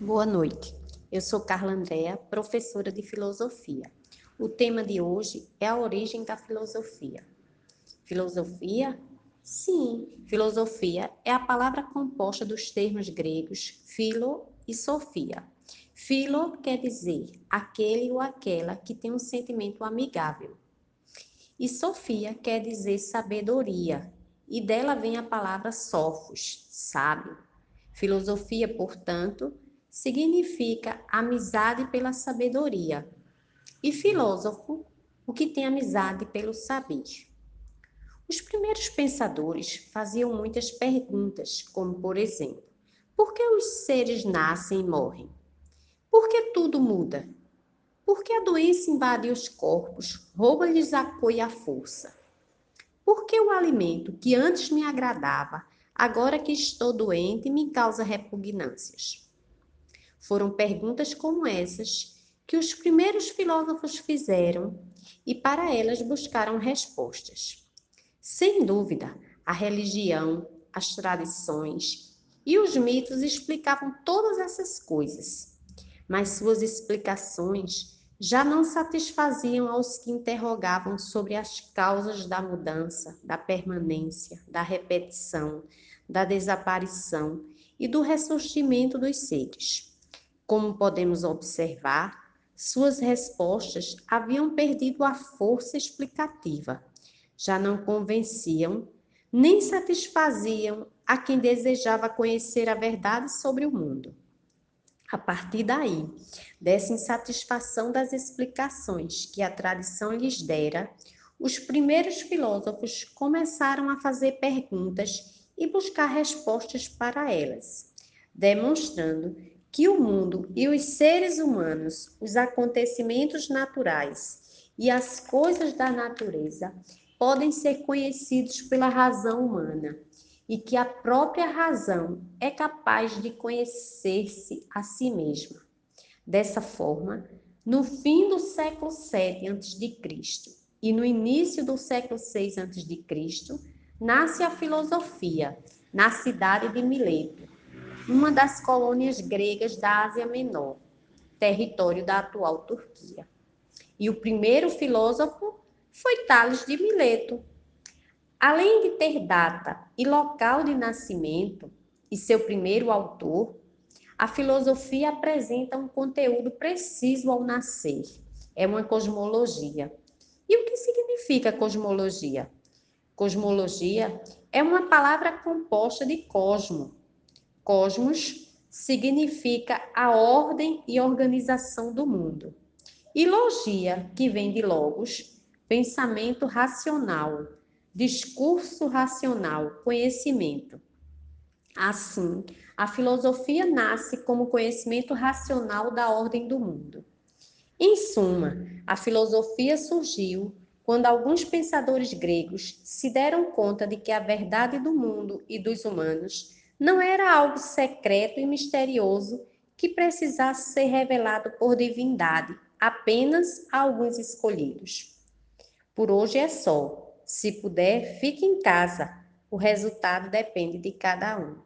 Boa noite. Eu sou Carla Andrea, professora de filosofia. O tema de hoje é a origem da filosofia. Filosofia? Sim, filosofia é a palavra composta dos termos gregos philo e sofia. Philo quer dizer aquele ou aquela que tem um sentimento amigável. E sofia quer dizer sabedoria, e dela vem a palavra sofos, sábio. Filosofia, portanto, significa amizade pela sabedoria, e filósofo, o que tem amizade pelo saber. Os primeiros pensadores faziam muitas perguntas, como por exemplo: por que os seres nascem e morrem? Por que tudo muda? Por que a doença invade os corpos, rouba-lhes a cor e a força? Por que o alimento que antes me agradava, agora que estou doente, me causa repugnâncias? Foram perguntas como essas que os primeiros filósofos fizeram e para elas buscaram respostas. Sem dúvida, a religião, as tradições e os mitos explicavam todas essas coisas, mas suas explicações já não satisfaziam aos que interrogavam sobre as causas da mudança, da permanência, da repetição, da desaparição e do ressurgimento dos seres. Como podemos observar, suas respostas haviam perdido a força explicativa, já não convenciam nem satisfaziam a quem desejava conhecer a verdade sobre o mundo. A partir daí, dessa insatisfação das explicações que a tradição lhes dera, os primeiros filósofos começaram a fazer perguntas e buscar respostas para elas, demonstrando que o mundo e os seres humanos, os acontecimentos naturais e as coisas da natureza podem ser conhecidos pela razão humana e que a própria razão é capaz de conhecer-se a si mesma. Dessa forma, no fim do século VII a.C. e no início do século VI a.C., nasce a filosofia na cidade de Mileto, uma das colônias gregas da Ásia Menor, território da atual Turquia. E o primeiro filósofo foi Tales de Mileto, Além de ter data e local de nascimento e seu primeiro autor, a filosofia apresenta um conteúdo preciso ao nascer. É uma cosmologia. E o que significa cosmologia? Cosmologia é uma palavra composta de cosmo. Cosmos significa a ordem e organização do mundo. E logia, que vem de logos, pensamento racional, discurso racional, conhecimento. Assim, a filosofia nasce como conhecimento racional da ordem do mundo. Em suma, a filosofia surgiu quando alguns pensadores gregos se deram conta de que a verdade do mundo e dos humanos não era algo secreto e misterioso que precisasse ser revelado por divindade apenas a alguns escolhidos. Por hoje é só. Se puder, fique em casa. O resultado depende de cada um.